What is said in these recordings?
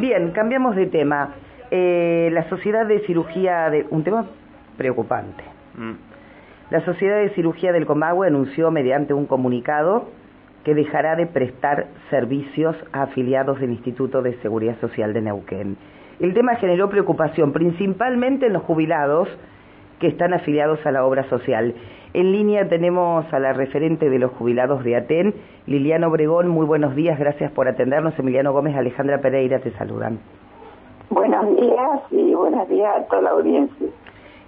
Bien, cambiamos de tema. Eh, la Sociedad de Cirugía de... Un tema preocupante. Mm. La Sociedad de Cirugía del Comahue anunció mediante un comunicado que dejará de prestar servicios a afiliados del Instituto de Seguridad Social de Neuquén. El tema generó preocupación principalmente en los jubilados que están afiliados a la obra social. En línea tenemos a la referente de los jubilados de Aten, Liliana Obregón. Muy buenos días, gracias por atendernos. Emiliano Gómez, Alejandra Pereira te saludan. Buenos días y buenos días a toda la audiencia.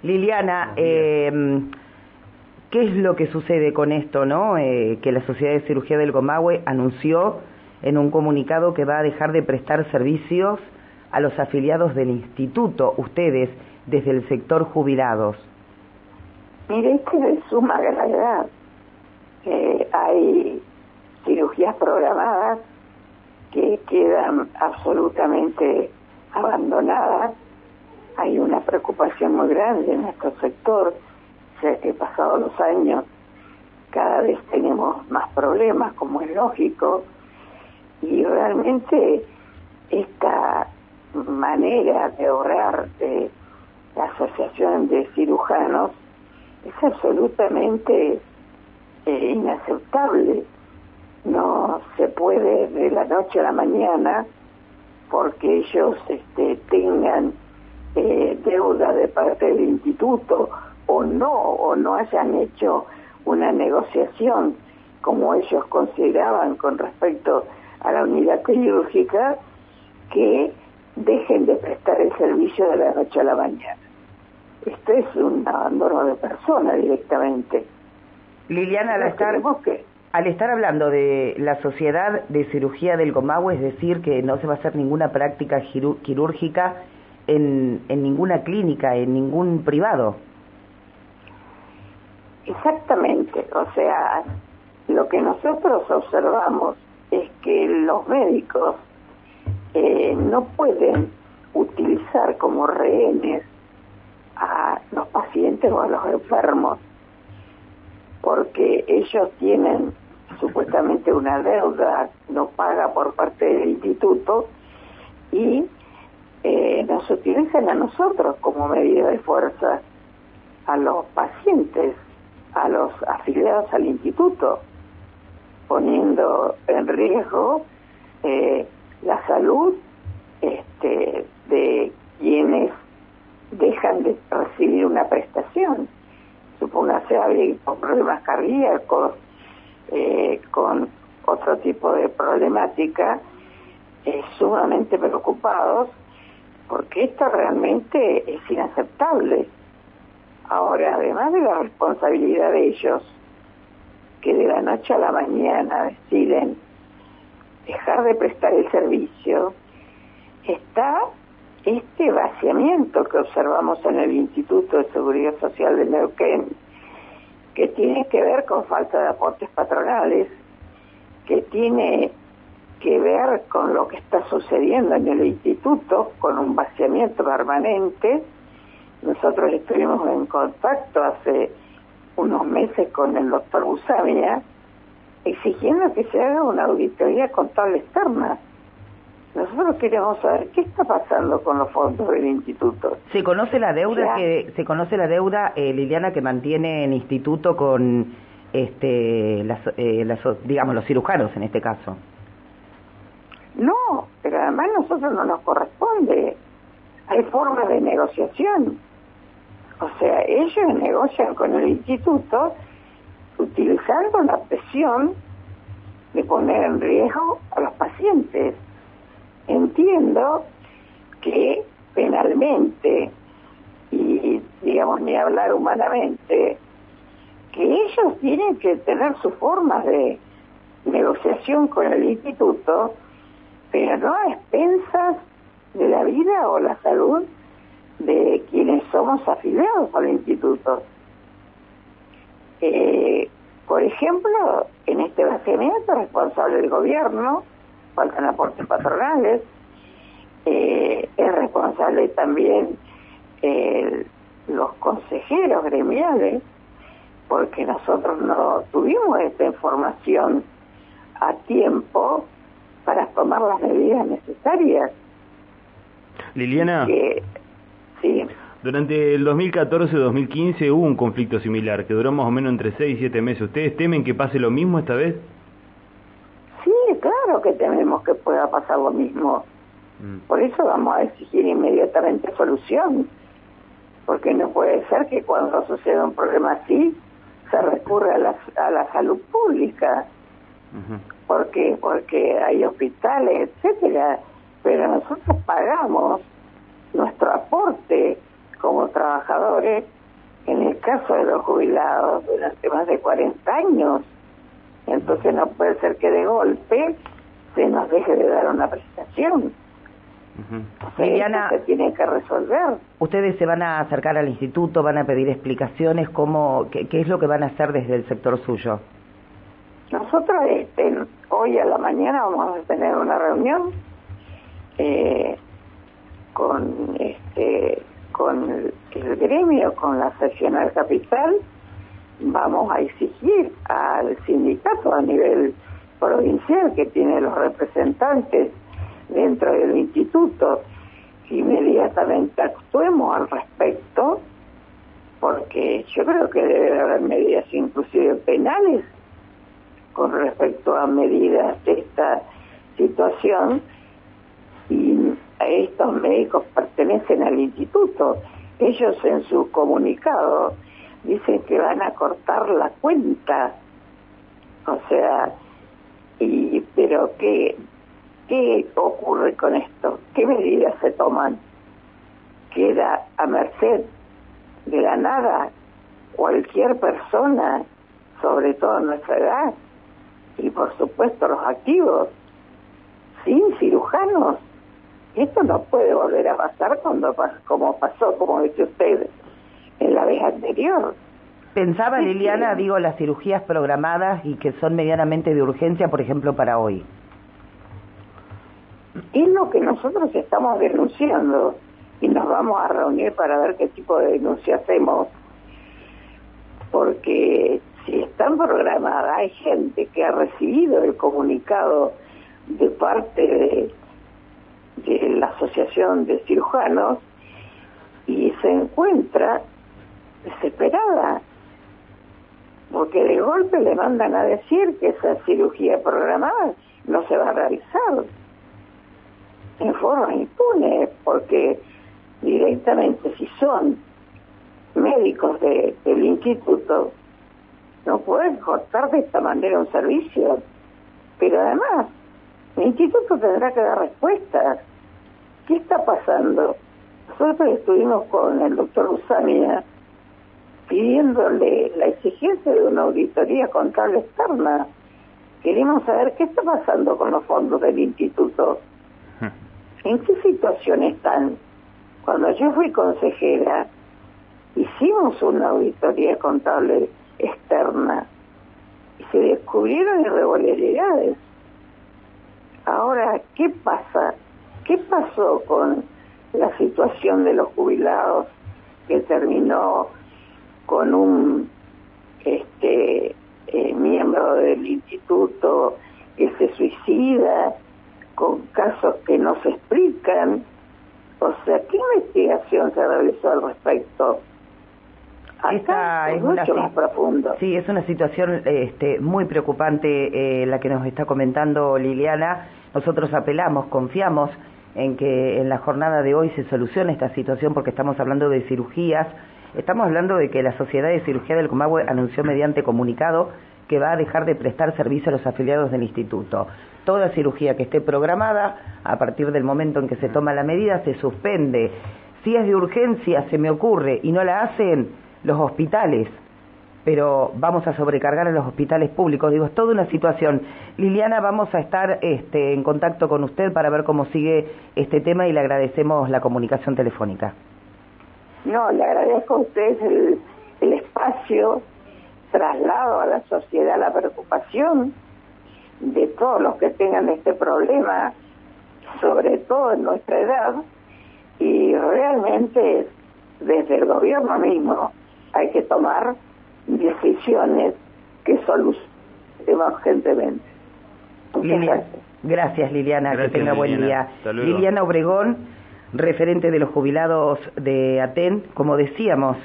Liliana, eh, ¿qué es lo que sucede con esto, no? Eh, que la Sociedad de Cirugía del Comahue anunció en un comunicado que va a dejar de prestar servicios a los afiliados del instituto, ustedes, desde el sector jubilados. Mire, que de suma gravedad. hay cirugías programadas que quedan absolutamente abandonadas. Hay una preocupación muy grande en nuestro sector, ya que pasados los años cada vez tenemos más problemas, como es lógico, y realmente esta manera de ahorrar de la Asociación de Cirujanos es absolutamente eh, inaceptable. No se puede de la noche a la mañana porque ellos este, tengan eh, deuda de parte del instituto o no, o no hayan hecho una negociación como ellos consideraban con respecto a la unidad quirúrgica, que dejen de prestar el servicio de la noche a la mañana. Esto es un abandono de persona directamente. Liliana, al estar, al estar hablando de la Sociedad de Cirugía del Comahue, es decir, que no se va a hacer ninguna práctica quirúrgica en, en ninguna clínica, en ningún privado. Exactamente, o sea, lo que nosotros observamos es que los médicos eh, no pueden utilizar como rehenes a los pacientes o a los enfermos porque ellos tienen supuestamente una deuda no paga por parte del instituto y eh, nos utilizan a nosotros como medida de fuerza a los pacientes, a los afiliados al instituto, poniendo en riesgo eh, la salud este, de quienes dejan de recibir una prestación. Supóngase alguien con problemas cardíacos, eh, con otro tipo de problemática, eh, sumamente preocupados, porque esto realmente es inaceptable. Ahora, además de la responsabilidad de ellos, que de la noche a la mañana deciden dejar de prestar el servicio, está este vaciamiento que observamos en el Instituto de Seguridad Social de Neuquén, que tiene que ver con falta de aportes patronales, que tiene que ver con lo que está sucediendo en el instituto, con un vaciamiento permanente. Nosotros estuvimos en contacto hace unos meses con el doctor Busamia, exigiendo que se haga una auditoría contable externa. Nosotros queremos saber qué está pasando con los fondos del instituto. ¿Se conoce la deuda que se conoce la deuda eh, Liliana que mantiene el instituto con este las, eh, digamos los cirujanos en este caso? No, pero además a nosotros no nos corresponde. Hay formas de negociación. O sea, ellos negocian con el instituto utilizando la presión de poner en riesgo a los pacientes. Entiendo que penalmente y digamos ni hablar humanamente, que ellos tienen que tener sus formas de negociación con el instituto, pero no a expensas de la vida o la salud de quienes somos afiliados al instituto. Eh, por ejemplo, en este vaciamiento responsable del gobierno, faltan aportes patronales, eh, es responsable también los consejeros gremiales, porque nosotros no tuvimos esta información a tiempo para tomar las medidas necesarias. Liliana. sí. Durante el 2014-2015 hubo un conflicto similar que duró más o menos entre 6 y 7 meses. ¿Ustedes temen que pase lo mismo esta vez? Claro que tememos que pueda pasar lo mismo. Mm. Por eso vamos a exigir inmediatamente solución. Porque no puede ser que cuando suceda un problema así se recurra a la, a la salud pública. porque Porque hay hospitales, etcétera. Pero nosotros pagamos nuestro aporte como trabajadores, en el caso de los jubilados durante más de 40 años. Entonces no puede ser que de golpe deje de dar una prestación. Liliana, se tiene que resolver. Ustedes se van a acercar al instituto, van a pedir explicaciones, cómo, qué, es lo que van a hacer desde el sector suyo. Nosotros este, hoy a la mañana vamos a tener una reunión eh, con este con el, gremio, con la seccional capital, vamos a exigir al sindicato a nivel provincial que tiene los representantes dentro del instituto inmediatamente actuemos al respecto porque yo creo que debe haber medidas inclusive penales con respecto a medidas de esta situación y estos médicos pertenecen al instituto. Ellos en su comunicado dicen que van a cortar la cuenta. O sea, y pero qué qué ocurre con esto? ¿Qué medidas se toman? Queda a merced de la nada cualquier persona, sobre todo nuestra edad, y por supuesto los activos, sin cirujanos esto no puede volver a pasar cuando como pasó, como dice usted, en la vez anterior. Pensaba Liliana, digo, las cirugías programadas y que son medianamente de urgencia, por ejemplo, para hoy. Es lo que nosotros estamos denunciando y nos vamos a reunir para ver qué tipo de denuncia hacemos. Porque si están programadas, hay gente que ha recibido el comunicado de parte de de la Asociación de Cirujanos y se encuentra desesperada porque de golpe le mandan a decir que esa cirugía programada no se va a realizar en forma impune porque directamente si son médicos de, del instituto no pueden cortar de esta manera un servicio pero además el instituto tendrá que dar respuestas. ¿Qué está pasando? Nosotros estuvimos con el doctor Usamia pidiéndole la exigencia de una auditoría contable externa. Queremos saber qué está pasando con los fondos del instituto. ¿En qué situación están? Cuando yo fui consejera, hicimos una auditoría contable externa y se descubrieron irregularidades. Ahora, ¿qué pasa? ¿Qué pasó con la situación de los jubilados que terminó con un este eh, miembro del instituto que se suicida, con casos que no se explican? O sea, ¿qué investigación se realizó al respecto? Acá es mucho más profundo. Sí, es una situación este, muy preocupante eh, la que nos está comentando Liliana. Nosotros apelamos, confiamos en que en la jornada de hoy se solucione esta situación porque estamos hablando de cirugías. Estamos hablando de que la Sociedad de Cirugía del Comahue anunció mediante comunicado que va a dejar de prestar servicio a los afiliados del instituto. Toda cirugía que esté programada, a partir del momento en que se toma la medida, se suspende. Si es de urgencia, se me ocurre, y no la hacen, los hospitales, pero vamos a sobrecargar a los hospitales públicos. Digo, es toda una situación. Liliana, vamos a estar este, en contacto con usted para ver cómo sigue este tema y le agradecemos la comunicación telefónica. No, le agradezco a usted el, el espacio, traslado a la sociedad la preocupación de todos los que tengan este problema, sobre todo en nuestra edad, y realmente desde el gobierno mismo hay que tomar decisiones que solucionen urgentemente. Liliana, gracias. Liliana, que tenga buen día. Liliana Obregón, referente de los jubilados de Aten, como decíamos,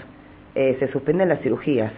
eh, se suspenden las cirugías.